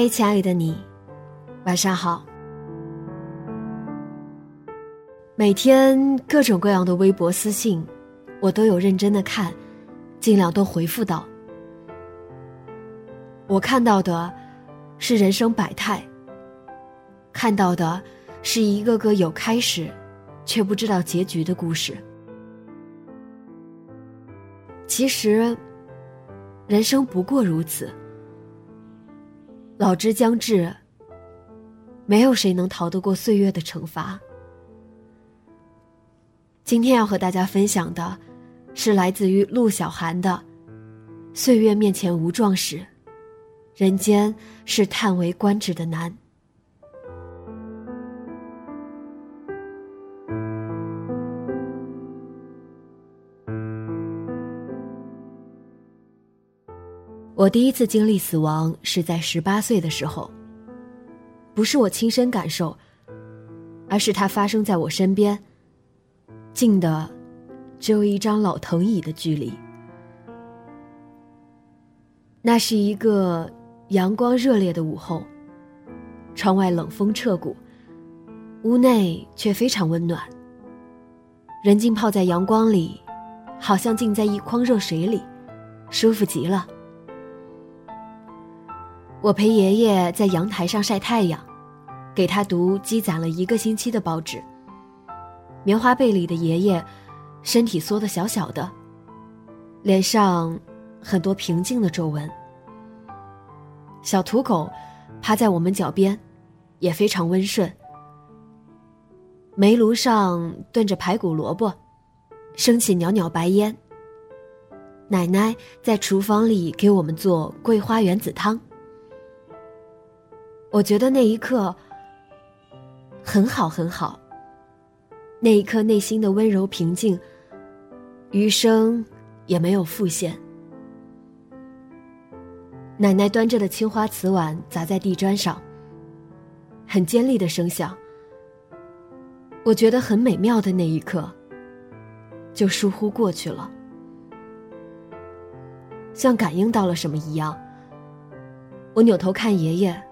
嗨，亲爱的你，晚上好。每天各种各样的微博私信，我都有认真的看，尽量都回复到。我看到的是人生百态，看到的是一个个有开始却不知道结局的故事。其实，人生不过如此。老之将至，没有谁能逃得过岁月的惩罚。今天要和大家分享的，是来自于陆小寒的《岁月面前无壮士，人间是叹为观止的难》。我第一次经历死亡是在十八岁的时候，不是我亲身感受，而是它发生在我身边，近的只有一张老藤椅的距离。那是一个阳光热烈的午后，窗外冷风彻骨，屋内却非常温暖。人浸泡在阳光里，好像浸在一筐热水里，舒服极了。我陪爷爷在阳台上晒太阳，给他读积攒了一个星期的报纸。棉花被里的爷爷，身体缩得小小的，脸上很多平静的皱纹。小土狗趴在我们脚边，也非常温顺。煤炉上炖着排骨萝卜，升起袅袅白烟。奶奶在厨房里给我们做桂花圆子汤。我觉得那一刻很好，很好。那一刻内心的温柔平静，余生也没有复现。奶奶端着的青花瓷碗砸在地砖上，很尖利的声响。我觉得很美妙的那一刻，就疏忽过去了，像感应到了什么一样。我扭头看爷爷。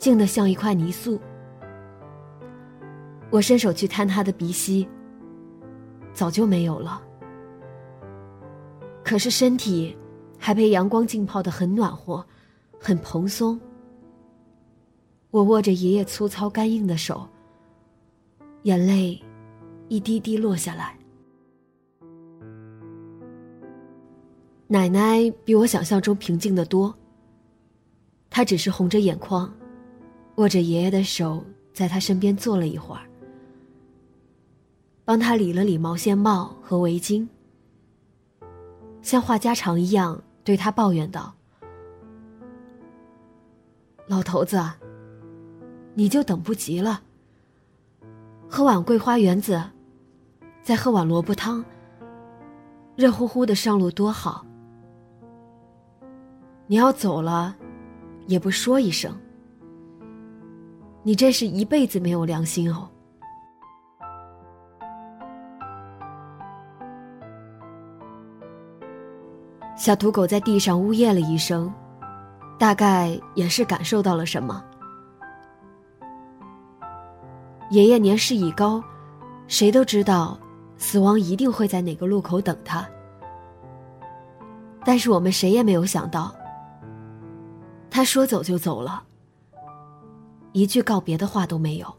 静得像一块泥塑。我伸手去探他的鼻息，早就没有了。可是身体还被阳光浸泡的很暖和，很蓬松。我握着爷爷粗糙干硬的手，眼泪一滴滴落下来。奶奶比我想象中平静的多。她只是红着眼眶。握着爷爷的手，在他身边坐了一会儿，帮他理了理毛线帽和围巾，像话家常一样对他抱怨道：“老头子，你就等不及了。喝碗桂花圆子，再喝碗萝卜汤，热乎乎的上路多好。你要走了，也不说一声。”你这是一辈子没有良心哦！小土狗在地上呜咽了一声，大概也是感受到了什么。爷爷年事已高，谁都知道死亡一定会在哪个路口等他，但是我们谁也没有想到，他说走就走了，一句告别的话都没有。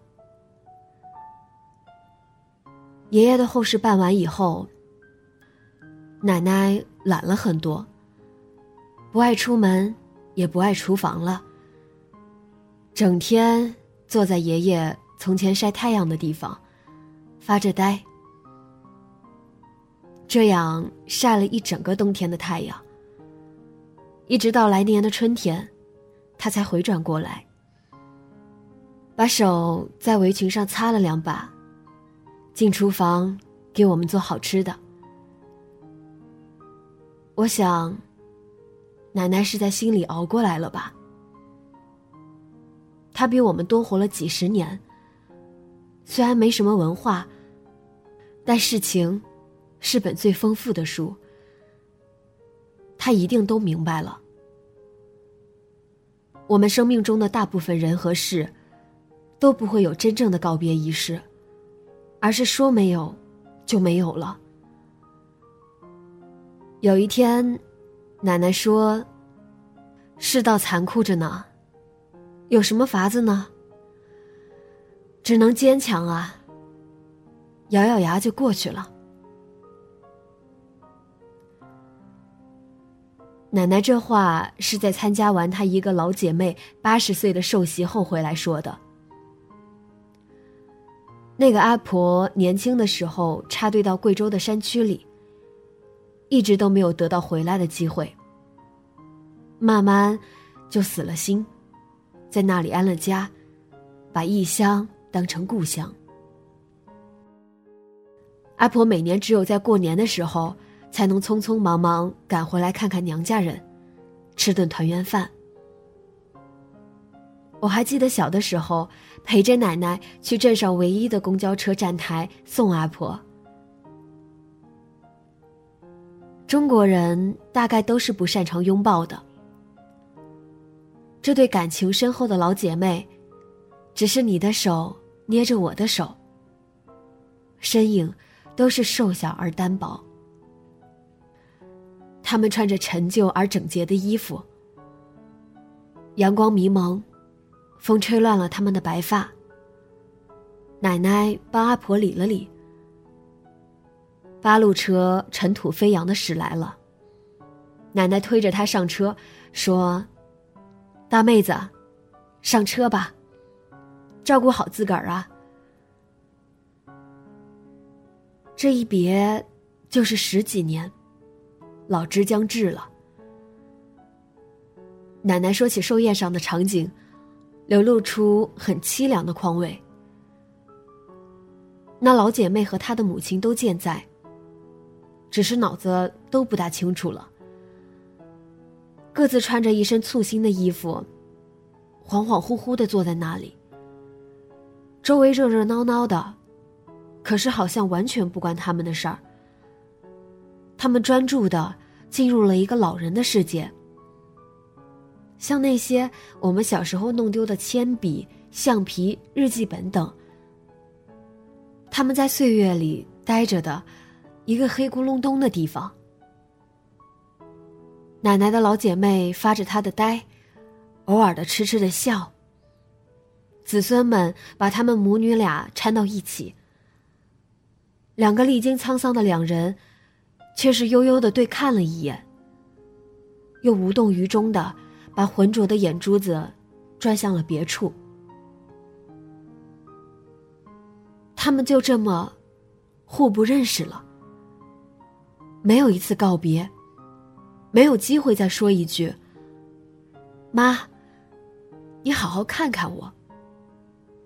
爷爷的后事办完以后，奶奶懒了很多，不爱出门，也不爱厨房了，整天坐在爷爷从前晒太阳的地方，发着呆。这样晒了一整个冬天的太阳，一直到来年的春天，他才回转过来，把手在围裙上擦了两把。进厨房给我们做好吃的。我想，奶奶是在心里熬过来了吧？她比我们多活了几十年，虽然没什么文化，但事情是本最丰富的书，她一定都明白了。我们生命中的大部分人和事，都不会有真正的告别仪式。而是说没有，就没有了。有一天，奶奶说：“世道残酷着呢，有什么法子呢？只能坚强啊，咬咬牙就过去了。”奶奶这话是在参加完她一个老姐妹八十岁的寿席后回来说的。那个阿婆年轻的时候插队到贵州的山区里，一直都没有得到回来的机会。慢慢就死了心，在那里安了家，把异乡当成故乡。阿婆每年只有在过年的时候，才能匆匆忙忙赶回来看看娘家人，吃顿团圆饭。我还记得小的时候，陪着奶奶去镇上唯一的公交车站台送阿婆。中国人大概都是不擅长拥抱的，这对感情深厚的老姐妹，只是你的手捏着我的手，身影都是瘦小而单薄。她们穿着陈旧而整洁的衣服，阳光迷蒙。风吹乱了他们的白发。奶奶帮阿婆理了理。八路车尘土飞扬的驶来了。奶奶推着她上车，说：“大妹子，上车吧，照顾好自个儿啊。”这一别，就是十几年，老之将至了。奶奶说起寿宴上的场景。流露出很凄凉的况味。那老姐妹和她的母亲都健在，只是脑子都不大清楚了。各自穿着一身簇新的衣服，恍恍惚惚的坐在那里。周围热热闹闹的，可是好像完全不关他们的事儿。他们专注的进入了一个老人的世界。像那些我们小时候弄丢的铅笔、橡皮、日记本等，他们在岁月里待着的一个黑咕隆咚的地方。奶奶的老姐妹发着她的呆，偶尔的痴痴的笑。子孙们把他们母女俩搀到一起，两个历经沧桑的两人，却是悠悠的对看了一眼，又无动于衷的。把浑浊的眼珠子转向了别处。他们就这么互不认识了，没有一次告别，没有机会再说一句：“妈，你好好看看我。”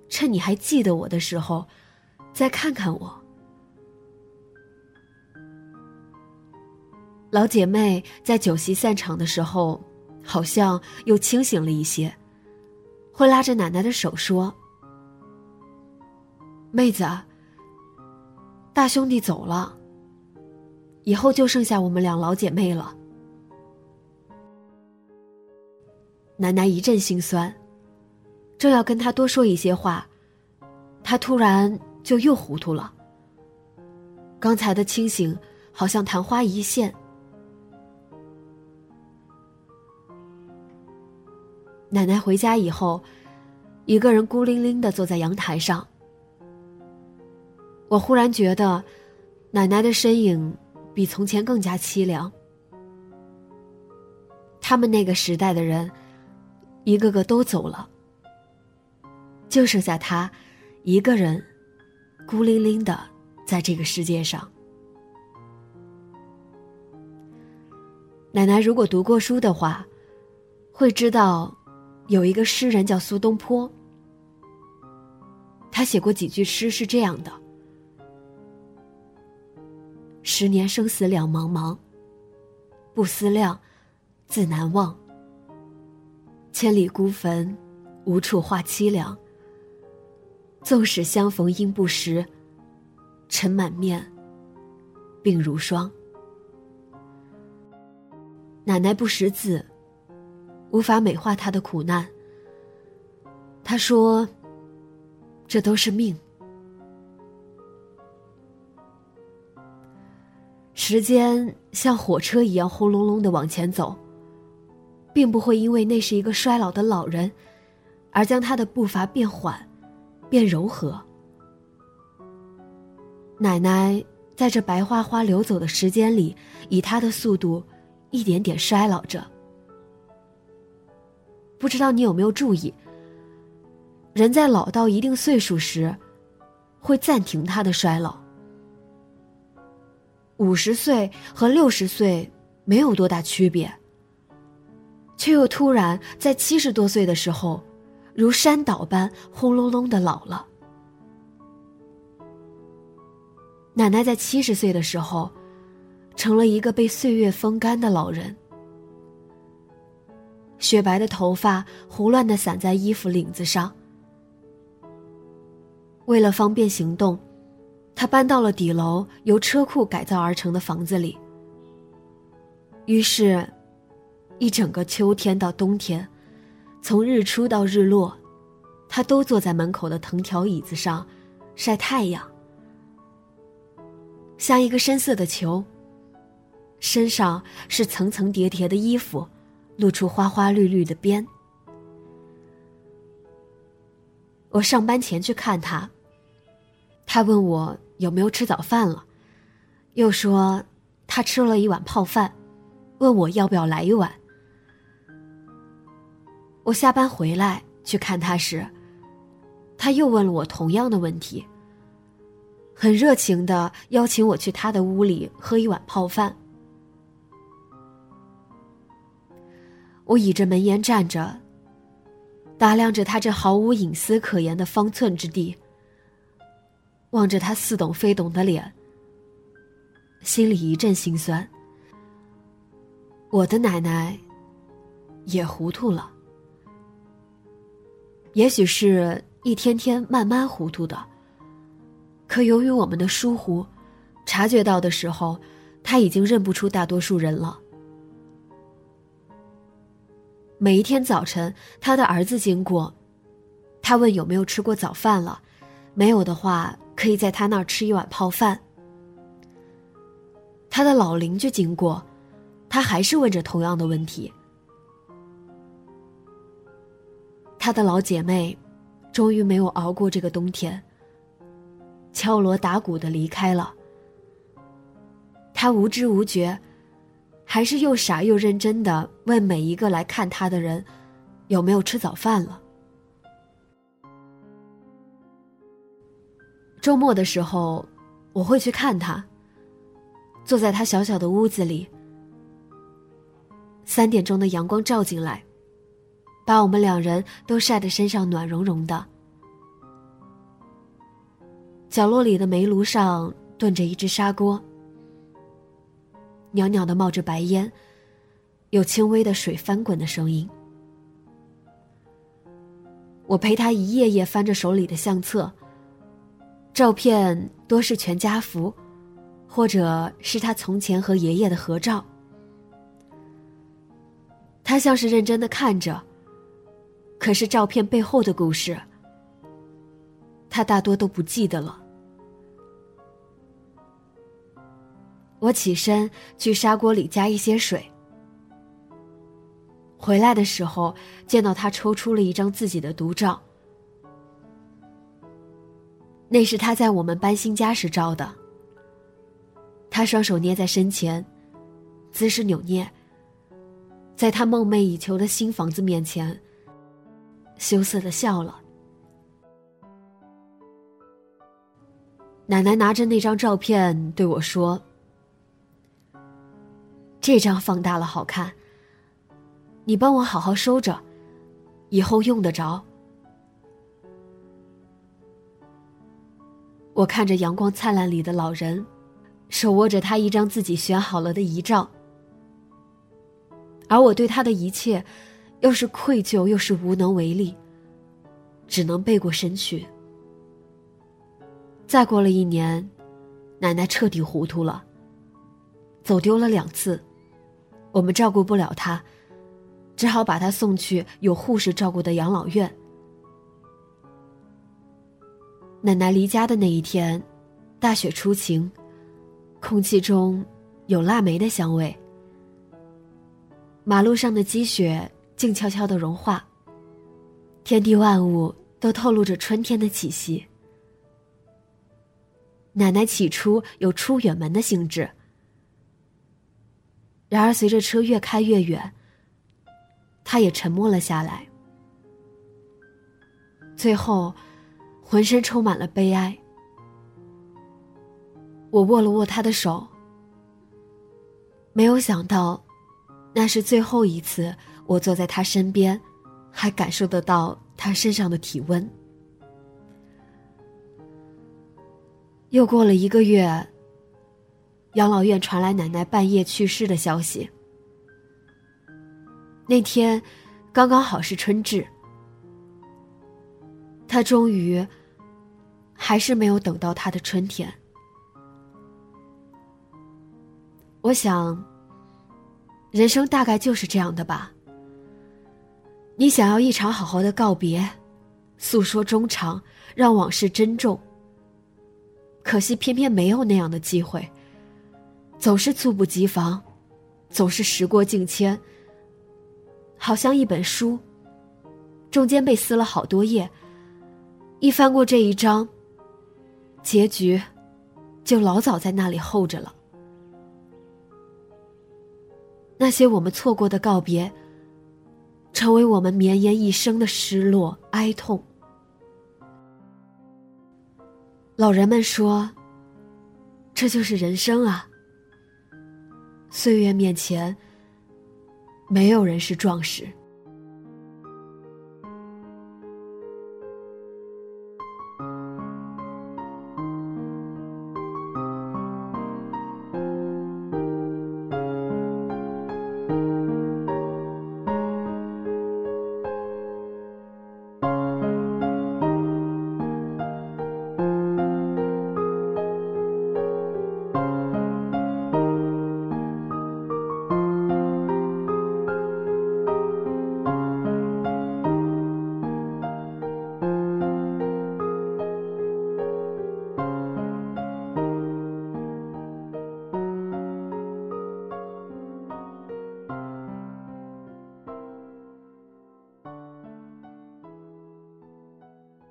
趁你还记得我的时候，再看看我。老姐妹在酒席散场的时候。好像又清醒了一些，会拉着奶奶的手说：“妹子，大兄弟走了，以后就剩下我们两老姐妹了。”奶奶一阵心酸，正要跟他多说一些话，他突然就又糊涂了。刚才的清醒好像昙花一现。奶奶回家以后，一个人孤零零的坐在阳台上。我忽然觉得，奶奶的身影比从前更加凄凉。他们那个时代的人，一个个都走了，就剩下他一个人，孤零零的在这个世界上。奶奶如果读过书的话，会知道，有一个诗人叫苏东坡。他写过几句诗是这样的：“十年生死两茫茫，不思量，自难忘。千里孤坟，无处话凄凉。纵使相逢应不识，尘满面，鬓如霜。”奶奶不识字，无法美化他的苦难。他说：“这都是命。”时间像火车一样轰隆隆的往前走，并不会因为那是一个衰老的老人，而将他的步伐变缓、变柔和。奶奶在这白花花流走的时间里，以她的速度。一点点衰老着，不知道你有没有注意，人在老到一定岁数时，会暂停他的衰老。五十岁和六十岁没有多大区别，却又突然在七十多岁的时候，如山倒般轰隆隆的老了。奶奶在七十岁的时候。成了一个被岁月风干的老人，雪白的头发胡乱的散在衣服领子上。为了方便行动，他搬到了底楼由车库改造而成的房子里。于是，一整个秋天到冬天，从日出到日落，他都坐在门口的藤条椅子上晒太阳，像一个深色的球。身上是层层叠叠的衣服，露出花花绿绿的边。我上班前去看他，他问我有没有吃早饭了，又说他吃了一碗泡饭，问我要不要来一碗。我下班回来去看他时，他又问了我同样的问题，很热情的邀请我去他的屋里喝一碗泡饭。我倚着门沿站着，打量着他这毫无隐私可言的方寸之地，望着他似懂非懂的脸，心里一阵心酸。我的奶奶也糊涂了，也许是一天天慢慢糊涂的，可由于我们的疏忽，察觉到的时候，他已经认不出大多数人了。每一天早晨，他的儿子经过，他问有没有吃过早饭了，没有的话，可以在他那儿吃一碗泡饭。他的老邻居经过，他还是问着同样的问题。他的老姐妹，终于没有熬过这个冬天，敲锣打鼓的离开了。他无知无觉。还是又傻又认真的问每一个来看他的人，有没有吃早饭了。周末的时候，我会去看他。坐在他小小的屋子里，三点钟的阳光照进来，把我们两人都晒得身上暖融融的。角落里的煤炉上炖着一只砂锅。袅袅的冒着白烟，有轻微的水翻滚的声音。我陪他一页页翻着手里的相册，照片多是全家福，或者是他从前和爷爷的合照。他像是认真的看着，可是照片背后的故事，他大多都不记得了。我起身去砂锅里加一些水，回来的时候见到他抽出了一张自己的独照，那是他在我们搬新家时照的。他双手捏在身前，姿势扭捏，在他梦寐以求的新房子面前，羞涩的笑了。奶奶拿着那张照片对我说：“这张放大了好看，你帮我好好收着，以后用得着。”我看着阳光灿烂里的老人，手握着他一张自己选好了的遗照，而我对他的一切，又是愧疚又是无能为力，只能背过身去。再过了一年，奶奶彻底糊涂了。走丢了两次，我们照顾不了他，只好把他送去有护士照顾的养老院。奶奶离家的那一天，大雪初晴，空气中有腊梅的香味。马路上的积雪静悄悄的融化，天地万物都透露着春天的气息。奶奶起初有出远门的兴致，然而随着车越开越远，他也沉默了下来。最后，浑身充满了悲哀。我握了握他的手，没有想到，那是最后一次我坐在他身边，还感受得到他身上的体温。又过了一个月，养老院传来奶奶半夜去世的消息。那天，刚刚好是春至，他终于还是没有等到他的春天。我想，人生大概就是这样的吧。你想要一场好好的告别，诉说衷肠，让往事珍重。可惜，偏偏没有那样的机会。总是猝不及防，总是时过境迁。好像一本书，中间被撕了好多页，一翻过这一章，结局就老早在那里候着了。那些我们错过的告别，成为我们绵延一生的失落、哀痛。老人们说：“这就是人生啊。岁月面前，没有人是壮士。”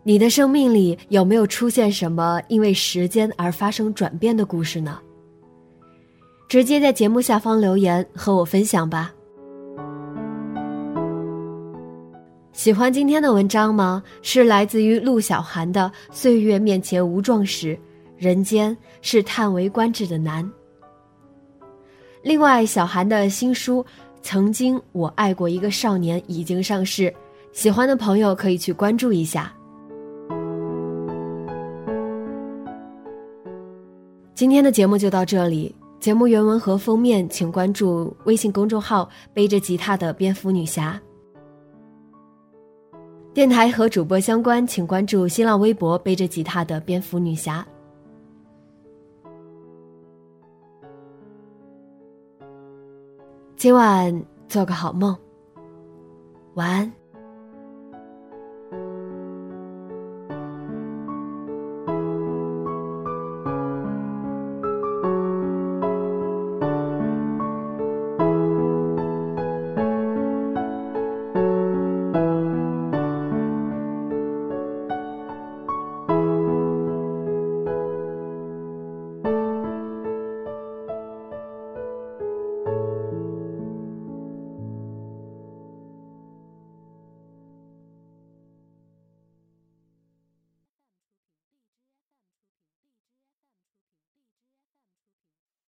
你的生命里有没有出现什么因为时间而发生转变的故事呢？直接在节目下方留言和我分享吧。喜欢今天的文章吗？是来自于陆小寒的《岁月面前无壮士，人间是叹为观止的难》。另外，小寒的新书《曾经我爱过一个少年》已经上市，喜欢的朋友可以去关注一下。今天的节目就到这里。节目原文和封面，请关注微信公众号“背着吉他的蝙蝠女侠”。电台和主播相关，请关注新浪微博“背着吉他的蝙蝠女侠”。今晚做个好梦，晚安。